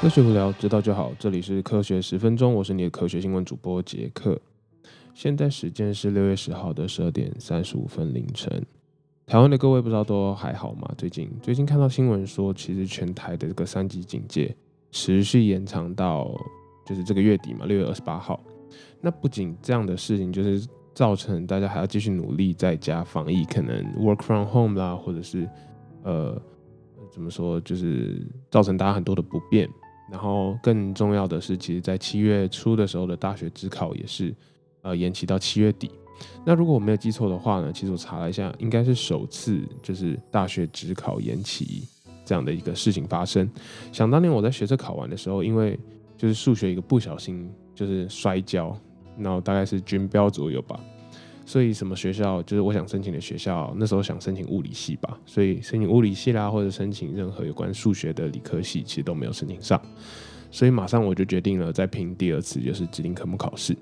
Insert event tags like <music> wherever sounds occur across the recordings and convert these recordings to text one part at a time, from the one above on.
科学无聊，知道就好。这里是科学十分钟，我是你的科学新闻主播杰克。现在时间是六月十号的十二点三十五分凌晨。台湾的各位不知道都还好吗？最近最近看到新闻说，其实全台的这个三级警戒持续延长到就是这个月底嘛，六月二十八号。那不仅这样的事情，就是造成大家还要继续努力在家防疫，可能 work from home 啦，或者是呃怎么说，就是造成大家很多的不便。然后更重要的是，其实，在七月初的时候的大学指考也是呃延期到七月底。那如果我没有记错的话呢，其实我查了一下，应该是首次就是大学指考延期这样的一个事情发生。想当年我在学测考完的时候，因为就是数学一个不小心就是摔跤，然后大概是军标左右吧。所以什么学校就是我想申请的学校，那时候想申请物理系吧，所以申请物理系啦，或者申请任何有关数学的理科系，其实都没有申请上。所以马上我就决定了再拼第二次，就是指定科目考试。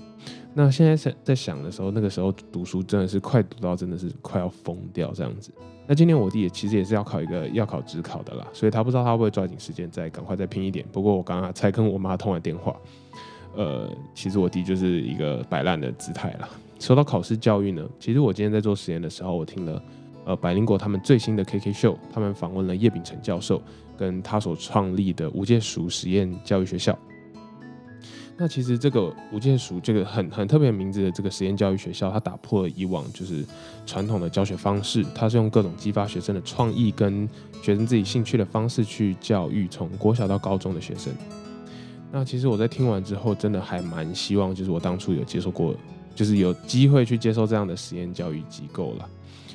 那现在在在想的时候，那个时候读书真的是快读到真的是快要疯掉这样子。那今年我弟也其实也是要考一个要考职考的啦，所以他不知道他会不会抓紧时间再赶快再拼一点。不过我刚刚才跟我妈通完电话，呃，其实我弟就是一个摆烂的姿态啦。说到考试教育呢，其实我今天在做实验的时候，我听了呃百灵果他们最新的 KK Show，他们访问了叶秉成教授跟他所创立的无界熟实验教育学校。那其实这个无界熟这个很很特别名字的这个实验教育学校，它打破了以往就是传统的教学方式，它是用各种激发学生的创意跟学生自己兴趣的方式去教育从国小到高中的学生。那其实我在听完之后，真的还蛮希望，就是我当初有接受过。就是有机会去接受这样的实验教育机构了。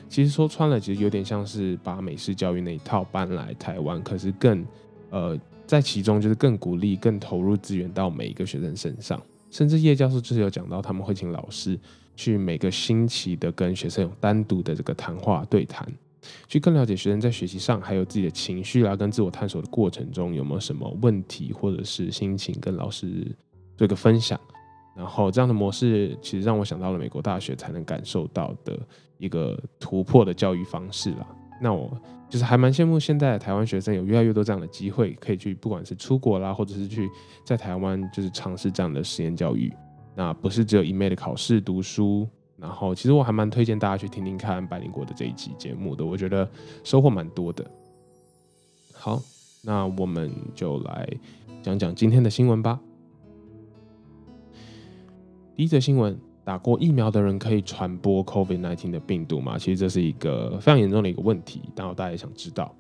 其实说穿了，其实有点像是把美式教育那一套搬来台湾，可是更呃在其中就是更鼓励、更投入资源到每一个学生身上。甚至叶教授就是有讲到，他们会请老师去每个星期的跟学生有单独的这个谈话对谈，去更了解学生在学习上还有自己的情绪啦，跟自我探索的过程中有没有什么问题，或者是心情跟老师做一个分享。然后这样的模式其实让我想到了美国大学才能感受到的一个突破的教育方式啦。那我就是还蛮羡慕现在的台湾学生有越来越多这样的机会，可以去不管是出国啦，或者是去在台湾就是尝试这样的实验教育。那不是只有一昧的考试读书。然后其实我还蛮推荐大家去听听看百灵国的这一期节目的，我觉得收获蛮多的。好，那我们就来讲讲今天的新闻吧。第一则新闻：打过疫苗的人可以传播 COVID-19 的病毒吗？其实这是一个非常严重的一个问题，然后大家也想知道。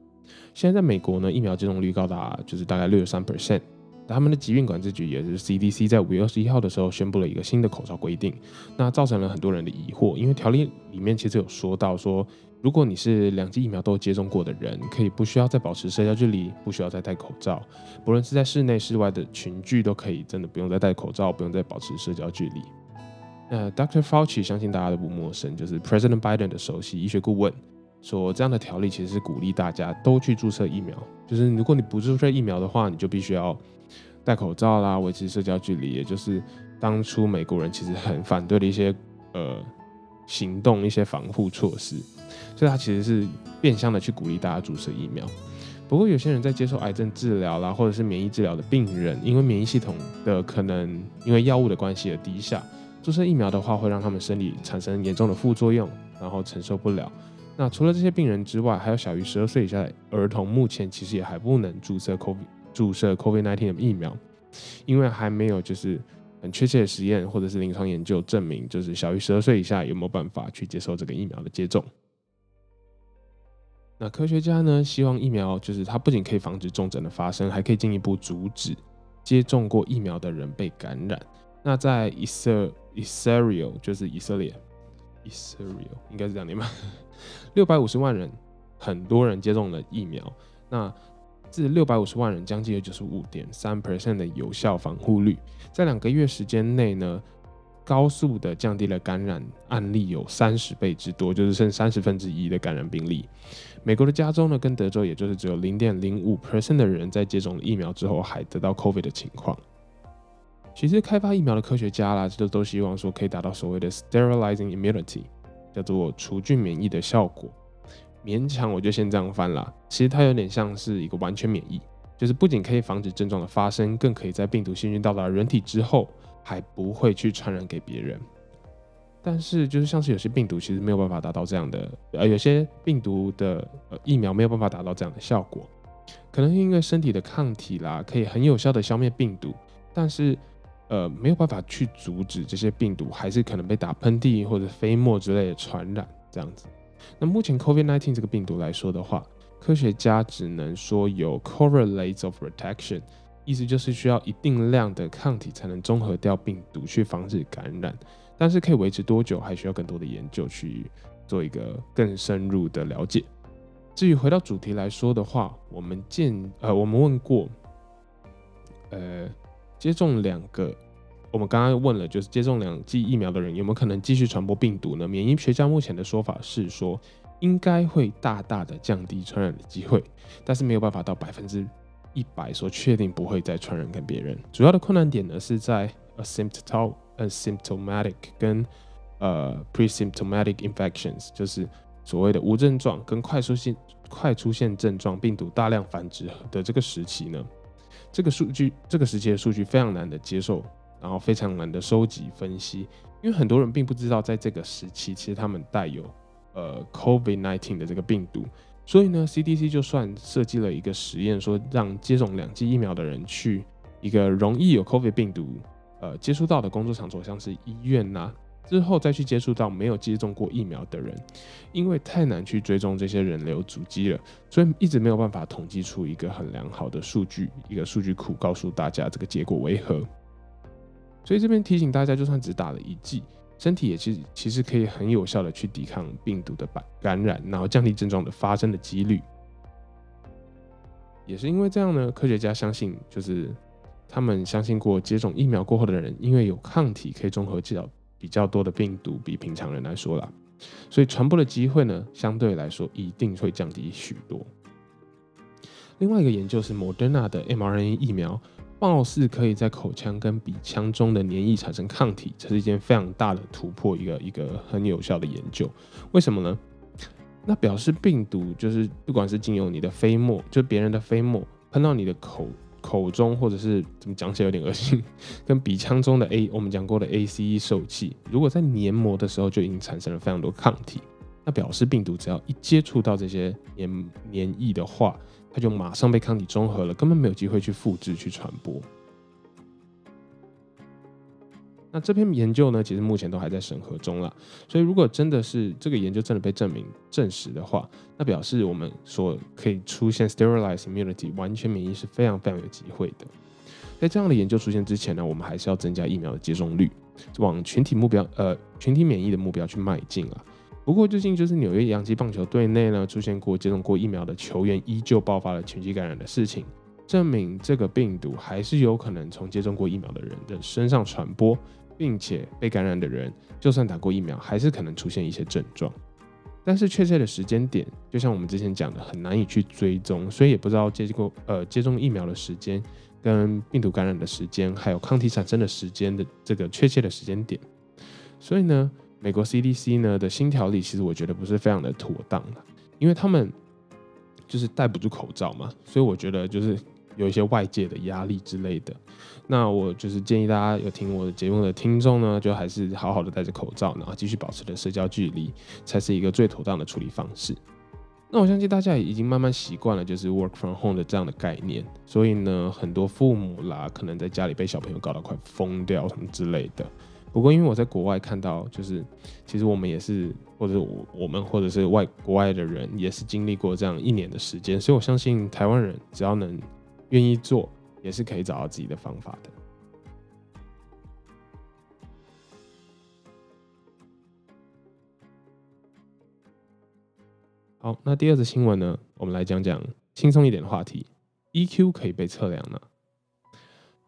现在在美国呢，疫苗接种率高达就是大概六十三 percent。他们的疾病管制局，也就是 CDC，在五月二十一号的时候宣布了一个新的口罩规定，那造成了很多人的疑惑，因为条例里面其实有说到说，如果你是两剂疫苗都接种过的人，可以不需要再保持社交距离，不需要再戴口罩，不论是在室内室外的群聚都可以，真的不用再戴口罩，不用再保持社交距离。那 Dr. Fauci 相信大家都不陌生，就是 President Biden 的首席医学顾问，说这样的条例其实是鼓励大家都去注册疫苗，就是如果你不注册疫苗的话，你就必须要。戴口罩啦，维持社交距离，也就是当初美国人其实很反对的一些呃行动、一些防护措施，所以他其实是变相的去鼓励大家注射疫苗。不过有些人在接受癌症治疗啦，或者是免疫治疗的病人，因为免疫系统的可能因为药物的关系而低下，注射疫苗的话会让他们身体产生严重的副作用，然后承受不了。那除了这些病人之外，还有小于十二岁以下的儿童，目前其实也还不能注射 COVID。注射 COVID-19 的疫苗，因为还没有就是很确切的实验或者是临床研究证明，就是小于十二岁以下有没有办法去接受这个疫苗的接种。那科学家呢，希望疫苗就是它不仅可以防止重症的发生，还可以进一步阻止接种过疫苗的人被感染。那在以色 Israel 就是以色列，Israel 应该是这样念吧？<laughs> 六百五十万人，很多人接种了疫苗。那至六百五十万人，将近有九十五点三 percent 的有效防护率，在两个月时间内呢，高速的降低了感染案例有三十倍之多，就是剩三十分之一的感染病例。美国的加州呢，跟德州，也就是只有零点零五 percent 的人在接种疫苗之后还得到 COVID 的情况。其实开发疫苗的科学家啦，这都希望说可以达到所谓的 sterilizing immunity，叫做除菌免疫的效果。勉强我就先这样翻了。其实它有点像是一个完全免疫，就是不仅可以防止症状的发生，更可以在病毒细菌到达人体之后，还不会去传染给别人。但是，就是像是有些病毒其实没有办法达到这样的，呃，有些病毒的呃疫苗没有办法达到这样的效果，可能因为身体的抗体啦，可以很有效的消灭病毒，但是呃没有办法去阻止这些病毒，还是可能被打喷嚏或者飞沫之类的传染这样子。那目前 COVID-19 这个病毒来说的话，科学家只能说有 correlates of protection，意思就是需要一定量的抗体才能中和掉病毒，去防止感染。但是可以维持多久，还需要更多的研究去做一个更深入的了解。至于回到主题来说的话，我们见呃，我们问过，呃，接种两个，我们刚刚问了，就是接种两剂疫苗的人有没有可能继续传播病毒呢？免疫学家目前的说法是说，应该会大大的降低传染的机会，但是没有办法到百分之一百说确定不会再传染给别人。主要的困难点呢是在 asymptomatic。asymptomatic 跟呃 presymptomatic infections，就是所谓的无症状跟快速性快出现症状病毒大量繁殖的这个时期呢，这个数据这个时期的数据非常难的接受，然后非常难的收集分析，因为很多人并不知道在这个时期其实他们带有呃 COVID-19 的这个病毒，所以呢 CDC 就算设计了一个实验，说让接种两剂疫苗的人去一个容易有 COVID 病毒。呃，接触到的工作场所像是医院呐，之后再去接触到没有接种过疫苗的人，因为太难去追踪这些人流足迹了，所以一直没有办法统计出一个很良好的数据，一个数据库告诉大家这个结果为何。所以这边提醒大家，就算只打了一剂，身体也其实其实可以很有效的去抵抗病毒的感感染，然后降低症状的发生的几率。也是因为这样呢，科学家相信就是。他们相信过接种疫苗过后的人，因为有抗体可以综合较比较多的病毒，比平常人来说啦，所以传播的机会呢，相对来说一定会降低许多。另外一个研究是 Moderna 的 mRNA 疫苗，貌似可以在口腔跟鼻腔中的黏液产生抗体，这是一件非常大的突破，一个一个很有效的研究。为什么呢？那表示病毒就是不管是经由你的飞沫，就别人的飞沫喷到你的口。口中或者是怎么讲起来有点恶心，跟鼻腔中的 A 我们讲过的 ACE 受气，如果在黏膜的时候就已经产生了非常多抗体，那表示病毒只要一接触到这些黏黏液的话，它就马上被抗体中和了，根本没有机会去复制去传播。那这篇研究呢，其实目前都还在审核中了。所以如果真的是这个研究真的被证明证实的话，那表示我们所可以出现 sterilized immunity 完全免疫是非常非常有机会的。在这样的研究出现之前呢，我们还是要增加疫苗的接种率，往群体目标呃群体免疫的目标去迈进啊。不过最近就是纽约洋基棒球队内呢出现过接种过疫苗的球员依旧爆发了群体感染的事情，证明这个病毒还是有可能从接种过疫苗的人的身上传播。并且被感染的人，就算打过疫苗，还是可能出现一些症状。但是确切的时间点，就像我们之前讲的，很难以去追踪，所以也不知道接过呃接种疫苗的时间、跟病毒感染的时间，还有抗体产生的时间的这个确切的时间点。所以呢，美国 CDC 呢的新条例，其实我觉得不是非常的妥当的，因为他们就是戴不住口罩嘛，所以我觉得就是。有一些外界的压力之类的，那我就是建议大家有听我的节目的听众呢，就还是好好的戴着口罩，然后继续保持着社交距离，才是一个最妥当的处理方式。那我相信大家也已经慢慢习惯了，就是 work from home 的这样的概念，所以呢，很多父母啦，可能在家里被小朋友搞得快疯掉什么之类的。不过因为我在国外看到，就是其实我们也是，或者我我们或者是外国外的人，也是经历过这样一年的时间，所以我相信台湾人只要能。愿意做也是可以找到自己的方法的。好，那第二则新闻呢？我们来讲讲轻松一点的话题。EQ 可以被测量呢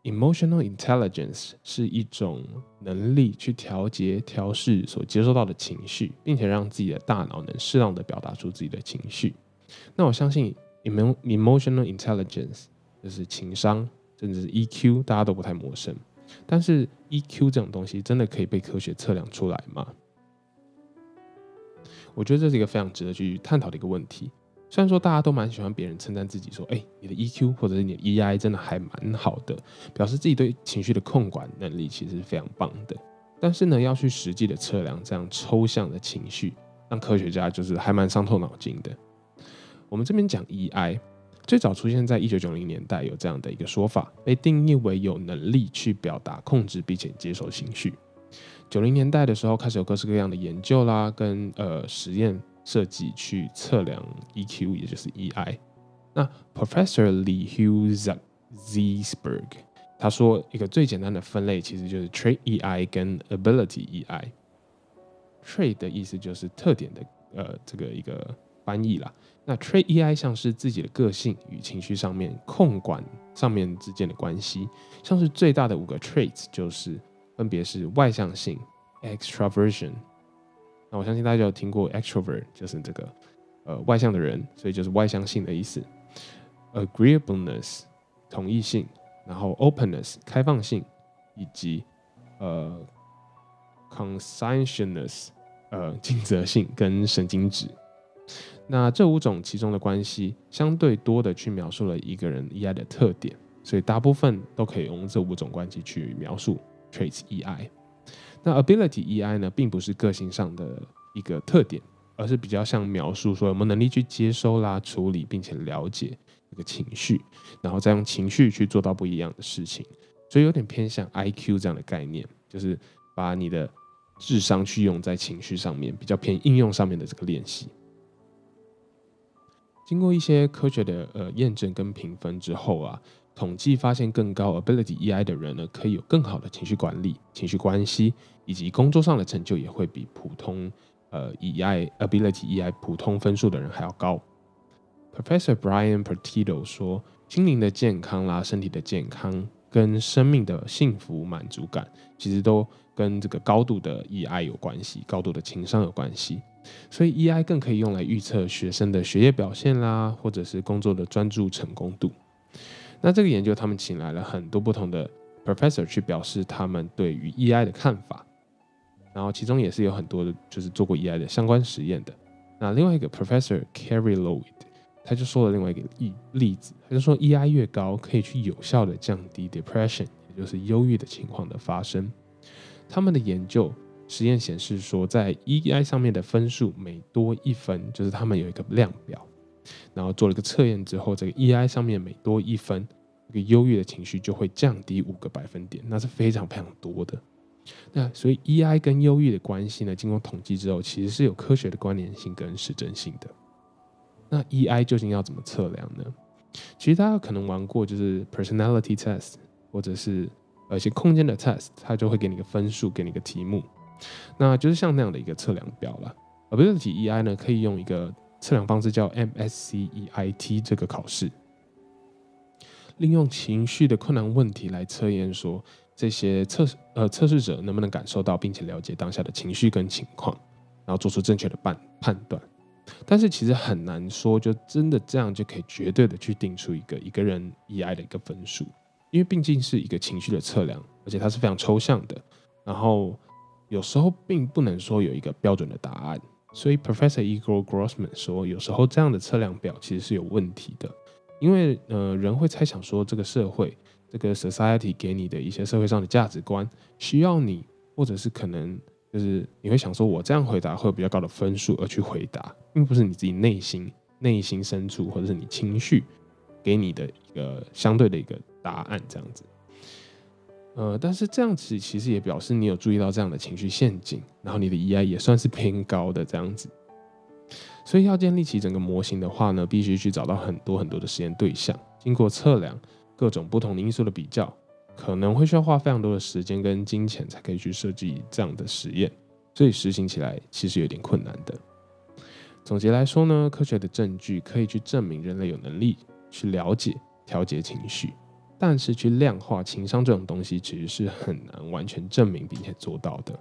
？Emotional intelligence 是一种能力去调节、调试所接收到的情绪，并且让自己的大脑能适当的表达出自己的情绪。那我相信 emotional intelligence。就是情商，甚至是 EQ，大家都不太陌生。但是 EQ 这种东西真的可以被科学测量出来吗？我觉得这是一个非常值得去探讨的一个问题。虽然说大家都蛮喜欢别人称赞自己，说，哎，你的 EQ 或者是你的 EI 真的还蛮好的，表示自己对情绪的控管能力其实是非常棒的。但是呢，要去实际的测量这样抽象的情绪，让科学家就是还蛮伤透脑筋的。我们这边讲 EI，最早出现在一九九零年代，有这样的一个说法，被定义为有能力去表达、控制并且接受情绪。九零年代的时候，开始有各式各样的研究啦，跟呃实验设计去测量 EQ，也就是 EI。那 Professor Lee Hugh Zisberg 他说，一个最简单的分类其实就是 Trait EI 跟 Ability EI。Trait 的意思就是特点的呃这个一个翻译啦。那 Trait EI 像是自己的个性与情绪上面控管上面之间的关系，像是最大的五个 traits 就是。分别是外向性 （extraversion）。那我相信大家有听过 extrovert，就是这个呃外向的人，所以就是外向性的意思。agreeableness 同意性，然后 openness 开放性，以及呃 conscientiousness 呃尽责性跟神经质。那这五种其中的关系，相对多的去描述了一个人 EI 的特点，所以大部分都可以用这五种关系去描述。Traits EI，那 Ability EI 呢，并不是个性上的一个特点，而是比较像描述说有没有能力去接收啦、处理并且了解一个情绪，然后再用情绪去做到不一样的事情，所以有点偏向 IQ 这样的概念，就是把你的智商去用在情绪上面，比较偏应用上面的这个练习。经过一些科学的呃验证跟评分之后啊。统计发现，更高 ability EI 的人呢，可以有更好的情绪管理、情绪关系，以及工作上的成就也会比普通呃 EI ability EI 普通分数的人还要高。Professor Brian Pertito 说，心灵的健康啦、身体的健康跟生命的幸福满足感，其实都跟这个高度的 EI 有关系，高度的情商有关系。所以 EI 更可以用来预测学生的学业表现啦，或者是工作的专注成功度。那这个研究，他们请来了很多不同的 professor 去表示他们对于 EI 的看法，然后其中也是有很多的，就是做过 EI 的相关实验的。那另外一个 professor Carrie Lloyd，他就说了另外一个例例子，他就说 EI 越高，可以去有效的降低 depression，也就是忧郁的情况的发生。他们的研究实验显示说，在 EI 上面的分数每多一分，就是他们有一个量表。然后做了个测验之后，这个 EI 上面每多一分，这个忧郁的情绪就会降低五个百分点，那是非常非常多的。那所以 EI 跟忧郁的关系呢，经过统计之后，其实是有科学的关联性跟实证性的。那 EI 究竟要怎么测量呢？其实大家可能玩过，就是 personality test，或者是呃一些空间的 test，它就会给你个分数，给你个题目，那就是像那样的一个测量表了。Ability EI 呢，可以用一个。测量方式叫 MSCEIT 这个考试，利用情绪的困难问题来测验，说这些测呃测试者能不能感受到并且了解当下的情绪跟情况，然后做出正确的判判断。但是其实很难说，就真的这样就可以绝对的去定出一个一个人 EI 的一个分数，因为毕竟是一个情绪的测量，而且它是非常抽象的，然后有时候并不能说有一个标准的答案。所以，Professor Igor Grossman 说，有时候这样的测量表其实是有问题的，因为呃，人会猜想说，这个社会、这个 society 给你的一些社会上的价值观，需要你，或者是可能就是你会想说，我这样回答会有比较高的分数而去回答，并不是你自己内心、内心深处，或者是你情绪给你的一个相对的一个答案这样子。呃，但是这样子其实也表示你有注意到这样的情绪陷阱，然后你的 EI 也算是偏高的这样子。所以要建立起整个模型的话呢，必须去找到很多很多的实验对象，经过测量各种不同的因素的比较，可能会需要花非常多的时间跟金钱才可以去设计这样的实验，所以实行起来其实有点困难的。总结来说呢，科学的证据可以去证明人类有能力去了解、调节情绪。但是去量化情商这种东西，其实是很难完全证明并且做到的。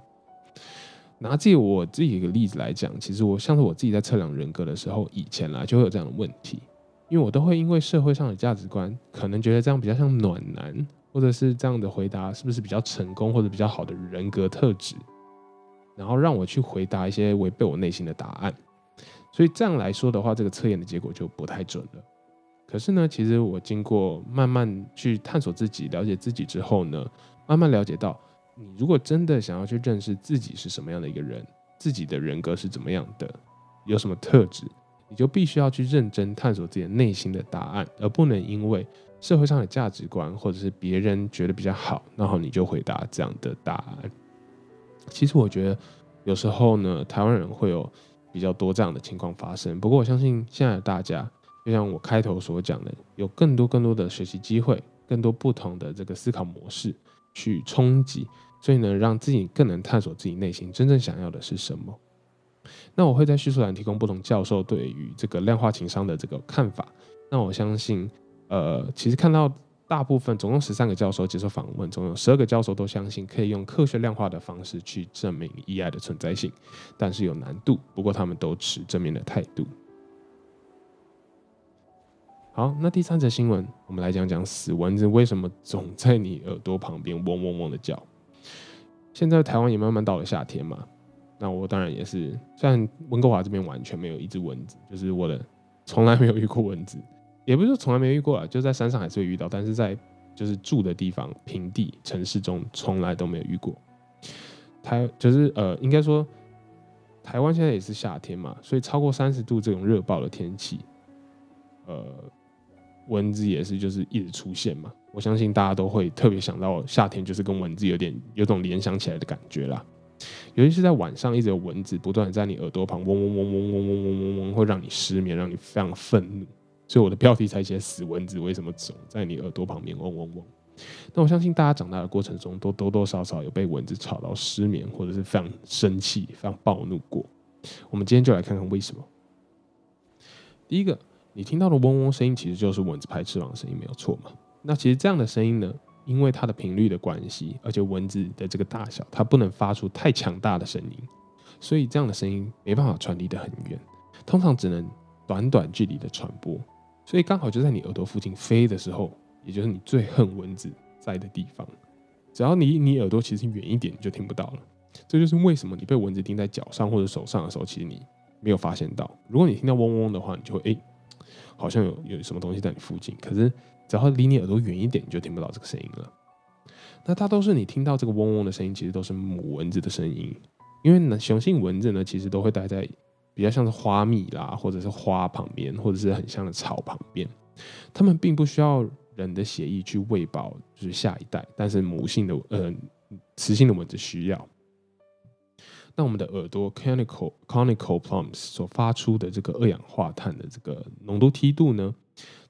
拿自己我自己一个例子来讲，其实我像是我自己在测量人格的时候，以前啦就会有这样的问题，因为我都会因为社会上的价值观，可能觉得这样比较像暖男，或者是这样的回答是不是比较成功或者比较好的人格特质，然后让我去回答一些违背我内心的答案。所以这样来说的话，这个测验的结果就不太准了。可是呢，其实我经过慢慢去探索自己、了解自己之后呢，慢慢了解到，你如果真的想要去认识自己是什么样的一个人，自己的人格是怎么样的，有什么特质，你就必须要去认真探索自己内心的答案，而不能因为社会上的价值观或者是别人觉得比较好，然后你就回答这样的答案。其实我觉得有时候呢，台湾人会有比较多这样的情况发生。不过我相信现在的大家，就像我开头所讲的，有更多更多的学习机会，更多不同的这个思考模式去冲击，所以呢，让自己更能探索自己内心真正想要的是什么。那我会在叙述栏提供不同教授对于这个量化情商的这个看法。那我相信，呃，其实看到。大部分总共十三个教授接受访问，总有十二个教授都相信可以用科学量化的方式去证明 EI 的存在性，但是有难度。不过他们都持正面的态度。好，那第三则新闻，我们来讲讲死蚊子为什么总在你耳朵旁边嗡嗡嗡的叫。现在台湾也慢慢到了夏天嘛，那我当然也是，虽然温哥华这边完全没有一只蚊子，就是我的从来没有遇过蚊子。也不是说从来没遇过啊，就在山上还是会遇到，但是在就是住的地方平地城市中从来都没有遇过。台就是呃，应该说台湾现在也是夏天嘛，所以超过三十度这种热爆的天气，呃，蚊子也是就是一直出现嘛。我相信大家都会特别想到夏天就是跟蚊子有点有种联想起来的感觉啦。尤其是在晚上，一直有蚊子不断在你耳朵旁嗡嗡嗡嗡嗡嗡嗡嗡嗡，会让你失眠，让你非常愤怒。所以我的标题才写“死蚊子为什么总在你耳朵旁边嗡嗡嗡”。那我相信大家长大的过程中，都多多少少有被蚊子吵到失眠，或者是非常生气、非常暴怒过。我们今天就来看看为什么。第一个，你听到的嗡嗡声音，其实就是蚊子拍翅膀的声音，没有错嘛？那其实这样的声音呢，因为它的频率的关系，而且蚊子的这个大小，它不能发出太强大的声音，所以这样的声音没办法传递的很远，通常只能短短距离的传播。所以刚好就在你耳朵附近飞的时候，也就是你最恨蚊子在的地方。只要离你耳朵其实远一点，你就听不到了。这就是为什么你被蚊子叮在脚上或者手上的时候，其实你没有发现到。如果你听到嗡嗡的话，你就会哎，好像有有什么东西在你附近。可是只要离你耳朵远一点，你就听不到这个声音了。那大多数你听到这个嗡嗡的声音，其实都是母蚊子的声音，因为呢，雄性蚊子呢，其实都会待在。比较像是花蜜啦，或者是花旁边，或者是很像的草旁边，它们并不需要人的血液去喂饱，就是下一代。但是母性的呃雌性的蚊子需要。那我们的耳朵 conical conical plums 所发出的这个二氧化碳的这个浓度梯度呢，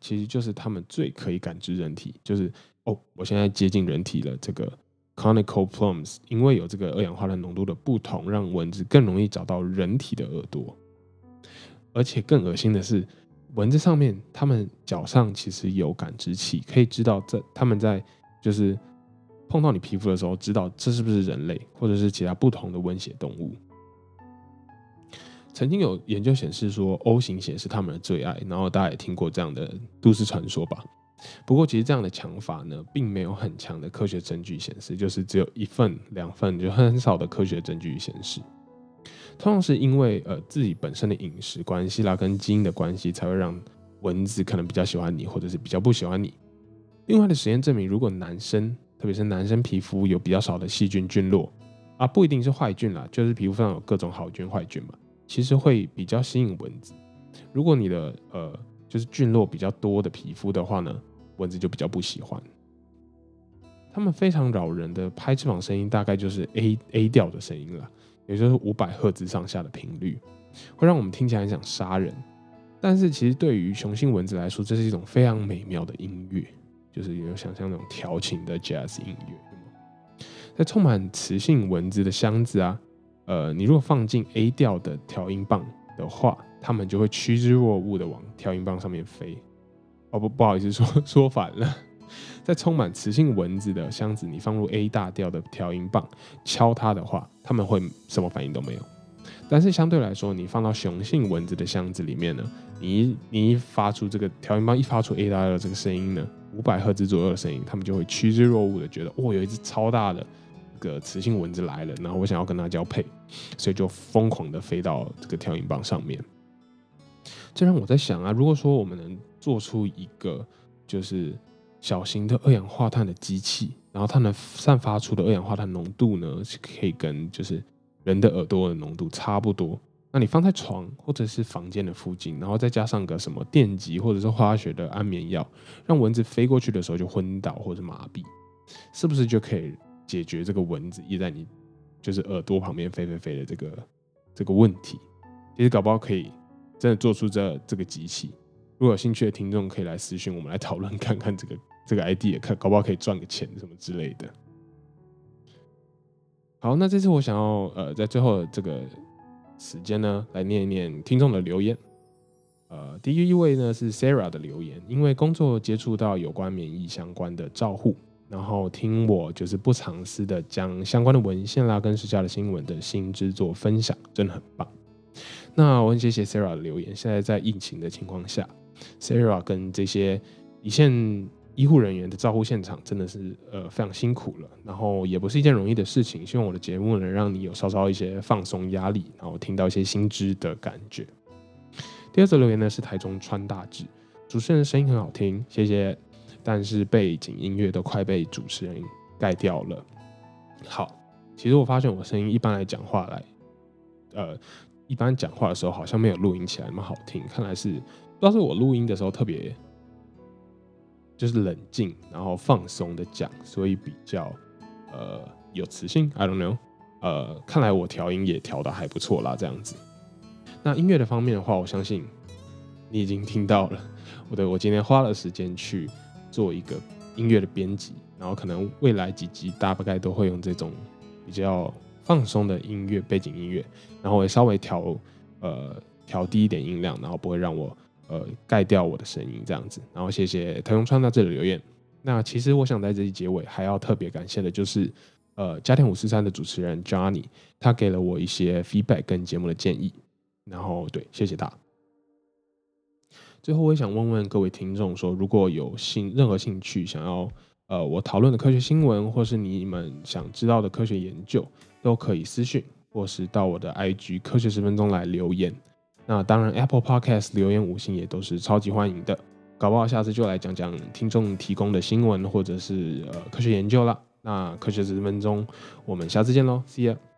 其实就是它们最可以感知人体，就是哦，我现在接近人体了这个。Conical plums，因为有这个二氧化碳浓度的不同，让蚊子更容易找到人体的耳朵。而且更恶心的是，蚊子上面，它们脚上其实有感知器，可以知道在它们在就是碰到你皮肤的时候，知道这是不是人类，或者是其他不同的温血动物。曾经有研究显示说，O 型血是他们的最爱，然后大家也听过这样的都市传说吧。不过，其实这样的强法呢，并没有很强的科学证据显示，就是只有一份、两份，就很少的科学证据显示。通常是因为呃自己本身的饮食关系啦，跟基因的关系，才会让蚊子可能比较喜欢你，或者是比较不喜欢你。另外的实验证明，如果男生，特别是男生皮肤有比较少的细菌菌落啊，不一定是坏菌啦，就是皮肤上有各种好菌坏菌嘛，其实会比较吸引蚊子。如果你的呃就是菌落比较多的皮肤的话呢？蚊子就比较不喜欢，他们非常扰人的拍翅膀声音，大概就是 A A 调的声音了，也就是五百赫兹上下的频率，会让我们听起来很想杀人。但是其实对于雄性蚊子来说，这是一种非常美妙的音乐，就是有想象那种调情的 Jazz 音乐。在充满磁性蚊子的箱子啊，呃，你如果放进 A 调的调音棒的话，它们就会趋之若鹜的往调音棒上面飞。哦不，不好意思，说 <laughs> 说反了。在充满磁性蚊子的箱子，你放入 A 大调的调音棒，敲它的话，它们会什么反应都没有。但是相对来说，你放到雄性蚊子的箱子里面呢，你一你一发出这个调音棒一发出 A 大调的这个声音呢，五百赫兹左右的声音，它们就会趋之若鹜的觉得，哦，有一只超大的这个雌性蚊子来了，然后我想要跟它交配，所以就疯狂的飞到这个调音棒上面。这让我在想啊，如果说我们能做出一个就是小型的二氧化碳的机器，然后它能散发出的二氧化碳浓度呢，是可以跟就是人的耳朵的浓度差不多。那你放在床或者是房间的附近，然后再加上个什么电极或者是化学的安眠药，让蚊子飞过去的时候就昏倒或者麻痹，是不是就可以解决这个蚊子一在你就是耳朵旁边飞飞飞的这个这个问题？其实搞不好可以真的做出这这个机器。如果有兴趣的听众可以来私讯我们来讨论看看这个这个 idea，看搞不好可以赚个钱什么之类的。好，那这次我想要呃在最后这个。时间呢，来念一念听众的留言。呃，第一位呢是 Sarah 的留言，因为工作接触到有关免疫相关的照护，然后听我就是不藏私的将相关的文献啦跟时下的新闻的新知做分享，真的很棒。那我很谢谢 Sarah 的留言。现在在疫情的情况下，Sarah 跟这些一线。医护人员的照护现场真的是呃非常辛苦了，然后也不是一件容易的事情。希望我的节目能让你有稍稍一些放松压力，然后听到一些新知的感觉。第二则留言呢是台中川大志，主持人声音很好听，谢谢。但是背景音乐都快被主持人盖掉了。好，其实我发现我声音一般来讲话来，呃，一般讲话的时候好像没有录音起来那么好听，看来是不知道是我录音的时候特别。就是冷静，然后放松的讲，所以比较呃有磁性。I don't know，呃，看来我调音也调的还不错啦，这样子。那音乐的方面的话，我相信你已经听到了。我的，我今天花了时间去做一个音乐的编辑，然后可能未来几集大概都会用这种比较放松的音乐背景音乐，然后我稍微调呃调低一点音量，然后不会让我。呃，盖掉我的声音这样子，然后谢谢腾永川到这里留言。那其实我想在这一结尾还要特别感谢的就是，呃，家庭五四三的主持人 Johnny，他给了我一些 feedback 跟节目的建议。然后对，谢谢他。最后我也想问问各位听众说，如果有兴任何兴趣想要呃我讨论的科学新闻，或是你们想知道的科学研究，都可以私讯或是到我的 IG 科学十分钟来留言。那当然，Apple Podcast 留言五星也都是超级欢迎的。搞不好下次就来讲讲听众提供的新闻或者是呃科学研究了。那科学十分钟，我们下次见喽，See you。